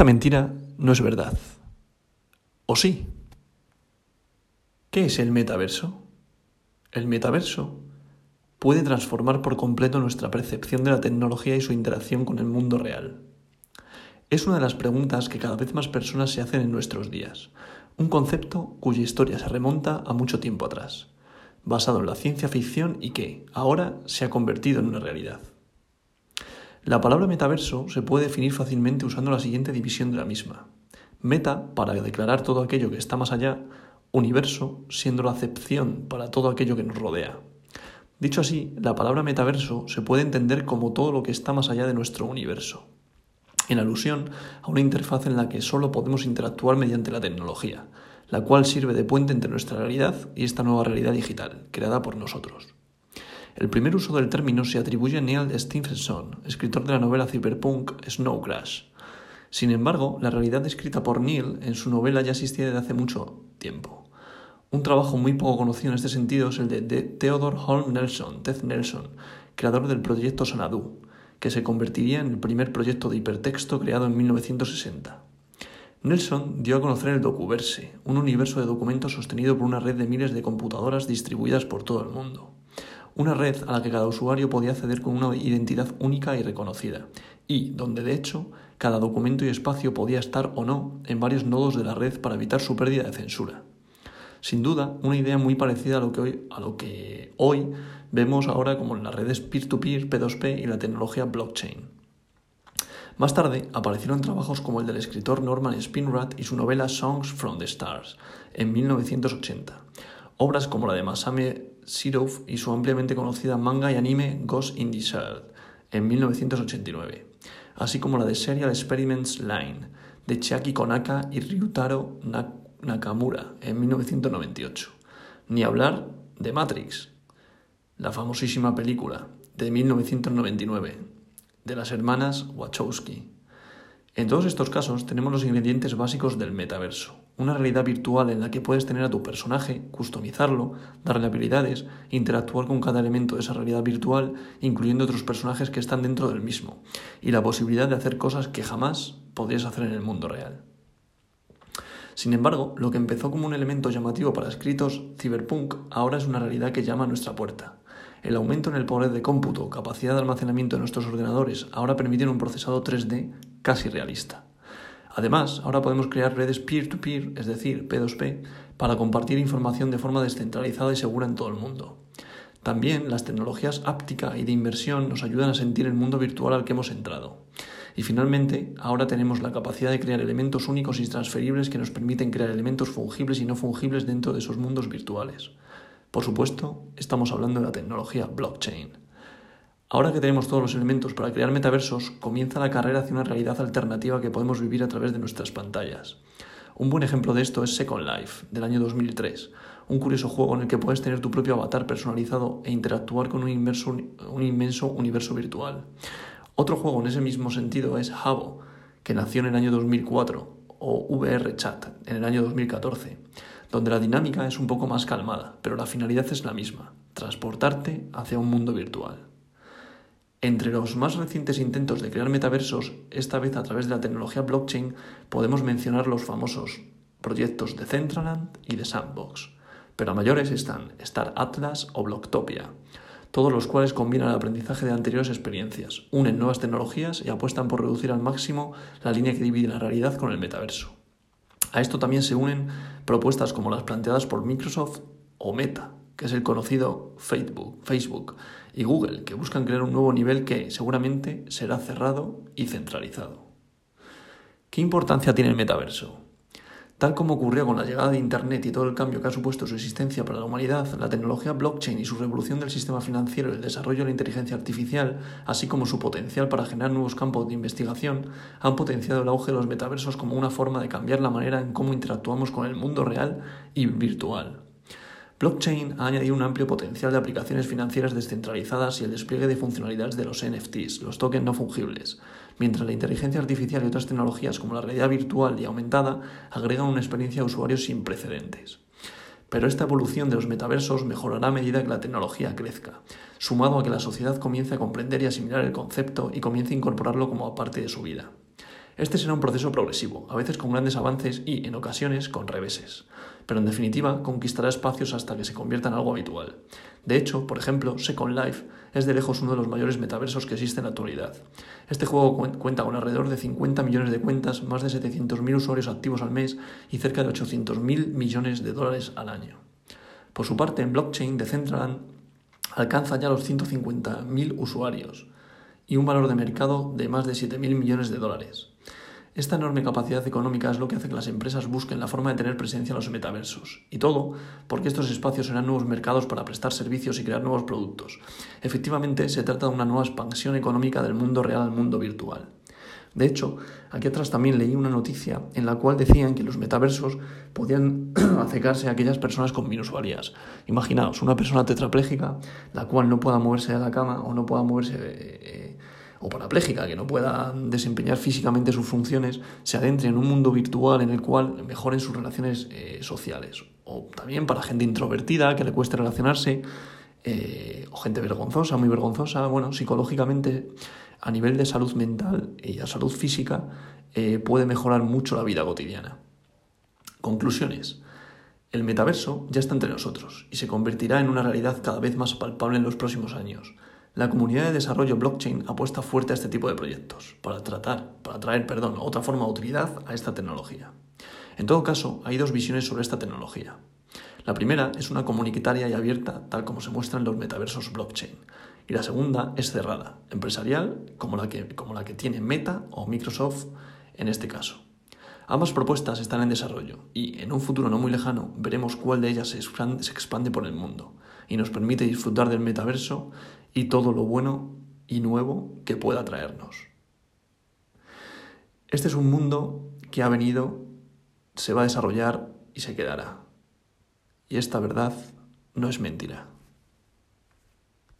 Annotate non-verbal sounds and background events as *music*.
esta mentira no es verdad. ¿O sí? ¿Qué es el metaverso? El metaverso puede transformar por completo nuestra percepción de la tecnología y su interacción con el mundo real. Es una de las preguntas que cada vez más personas se hacen en nuestros días, un concepto cuya historia se remonta a mucho tiempo atrás, basado en la ciencia ficción y que, ahora, se ha convertido en una realidad. La palabra metaverso se puede definir fácilmente usando la siguiente división de la misma. Meta, para declarar todo aquello que está más allá, universo siendo la acepción para todo aquello que nos rodea. Dicho así, la palabra metaverso se puede entender como todo lo que está más allá de nuestro universo, en alusión a una interfaz en la que solo podemos interactuar mediante la tecnología, la cual sirve de puente entre nuestra realidad y esta nueva realidad digital, creada por nosotros. El primer uso del término se atribuye a Neil Stephenson, escritor de la novela cyberpunk Snow Crash. Sin embargo, la realidad descrita por Neil en su novela ya existía desde hace mucho tiempo. Un trabajo muy poco conocido en este sentido es el de Theodore Holm Nelson, Ted Nelson, creador del proyecto Sanadu, que se convertiría en el primer proyecto de hipertexto creado en 1960. Nelson dio a conocer el Docuverse, un universo de documentos sostenido por una red de miles de computadoras distribuidas por todo el mundo. Una red a la que cada usuario podía acceder con una identidad única y reconocida, y donde de hecho cada documento y espacio podía estar o no en varios nodos de la red para evitar su pérdida de censura. Sin duda, una idea muy parecida a lo que hoy, a lo que hoy vemos ahora como en las redes peer-to-peer, P2P y la tecnología blockchain. Más tarde aparecieron trabajos como el del escritor Norman Spinrad y su novela Songs from the Stars, en 1980, obras como la de Masami Sirov y su ampliamente conocida manga y anime Ghost in the Shell, en 1989, así como la de Serial Experiments Line, de Chiaki Konaka y Ryutaro Nakamura, en 1998. Ni hablar de Matrix, la famosísima película de 1999 de las hermanas Wachowski. En todos estos casos tenemos los ingredientes básicos del metaverso, una realidad virtual en la que puedes tener a tu personaje, customizarlo, darle habilidades, interactuar con cada elemento de esa realidad virtual, incluyendo otros personajes que están dentro del mismo, y la posibilidad de hacer cosas que jamás podrías hacer en el mundo real. Sin embargo, lo que empezó como un elemento llamativo para escritos cyberpunk ahora es una realidad que llama a nuestra puerta. El aumento en el poder de cómputo, capacidad de almacenamiento de nuestros ordenadores, ahora permiten un procesado 3D casi realista. Además, ahora podemos crear redes peer-to-peer, es decir, P2P, para compartir información de forma descentralizada y segura en todo el mundo. También las tecnologías áptica y de inversión nos ayudan a sentir el mundo virtual al que hemos entrado. Y finalmente, ahora tenemos la capacidad de crear elementos únicos y transferibles que nos permiten crear elementos fungibles y no fungibles dentro de esos mundos virtuales. Por supuesto, estamos hablando de la tecnología blockchain. Ahora que tenemos todos los elementos para crear metaversos, comienza la carrera hacia una realidad alternativa que podemos vivir a través de nuestras pantallas. Un buen ejemplo de esto es Second Life, del año 2003, un curioso juego en el que puedes tener tu propio avatar personalizado e interactuar con un, inmenso, un inmenso universo virtual. Otro juego en ese mismo sentido es Habo, que nació en el año 2004, o VR Chat, en el año 2014 donde la dinámica es un poco más calmada, pero la finalidad es la misma, transportarte hacia un mundo virtual. Entre los más recientes intentos de crear metaversos, esta vez a través de la tecnología blockchain, podemos mencionar los famosos proyectos de Centraland y de Sandbox, pero a mayores están Star Atlas o Blocktopia, todos los cuales combinan el aprendizaje de anteriores experiencias, unen nuevas tecnologías y apuestan por reducir al máximo la línea que divide la realidad con el metaverso. A esto también se unen propuestas como las planteadas por Microsoft o Meta, que es el conocido Facebook, Facebook, y Google, que buscan crear un nuevo nivel que seguramente será cerrado y centralizado. ¿Qué importancia tiene el metaverso? Tal como ocurrió con la llegada de Internet y todo el cambio que ha supuesto su existencia para la humanidad, la tecnología blockchain y su revolución del sistema financiero el desarrollo de la inteligencia artificial, así como su potencial para generar nuevos campos de investigación, han potenciado el auge de los metaversos como una forma de cambiar la manera en cómo interactuamos con el mundo real y virtual. Blockchain ha añadido un amplio potencial de aplicaciones financieras descentralizadas y el despliegue de funcionalidades de los NFTs, los tokens no fungibles, mientras la inteligencia artificial y otras tecnologías como la realidad virtual y aumentada agregan una experiencia de usuario sin precedentes. Pero esta evolución de los metaversos mejorará a medida que la tecnología crezca, sumado a que la sociedad comience a comprender y asimilar el concepto y comience a incorporarlo como parte de su vida. Este será un proceso progresivo, a veces con grandes avances y, en ocasiones, con reveses, pero en definitiva conquistará espacios hasta que se convierta en algo habitual. De hecho, por ejemplo, Second Life es de lejos uno de los mayores metaversos que existe en la actualidad. Este juego cuenta con alrededor de 50 millones de cuentas, más de 700.000 usuarios activos al mes y cerca de 800.000 millones de dólares al año. Por su parte, en blockchain, Decentraland alcanza ya los 150.000 usuarios y un valor de mercado de más de 7.000 millones de dólares. Esta enorme capacidad económica es lo que hace que las empresas busquen la forma de tener presencia en los metaversos. Y todo porque estos espacios serán nuevos mercados para prestar servicios y crear nuevos productos. Efectivamente, se trata de una nueva expansión económica del mundo real al mundo virtual. De hecho, aquí atrás también leí una noticia en la cual decían que los metaversos podían *clears throat* acercarse a aquellas personas con minusvalías. Imaginaos, una persona tetrapléjica, la cual no pueda moverse de la cama o no pueda moverse eh, o parapléjica, que no pueda desempeñar físicamente sus funciones, se adentre en un mundo virtual en el cual mejoren sus relaciones eh, sociales. O también para gente introvertida, que le cueste relacionarse, eh, o gente vergonzosa, muy vergonzosa, bueno, psicológicamente, a nivel de salud mental y a salud física, eh, puede mejorar mucho la vida cotidiana. Conclusiones. El metaverso ya está entre nosotros y se convertirá en una realidad cada vez más palpable en los próximos años. La comunidad de desarrollo blockchain apuesta fuerte a este tipo de proyectos para tratar, para traer, perdón, otra forma de utilidad a esta tecnología. En todo caso, hay dos visiones sobre esta tecnología. La primera es una comunitaria y abierta, tal como se muestra en los metaversos blockchain. Y la segunda es cerrada, empresarial, como la que, como la que tiene Meta o Microsoft en este caso. Ambas propuestas están en desarrollo y en un futuro no muy lejano veremos cuál de ellas se expande por el mundo y nos permite disfrutar del metaverso y todo lo bueno y nuevo que pueda traernos. Este es un mundo que ha venido, se va a desarrollar y se quedará. Y esta verdad no es mentira.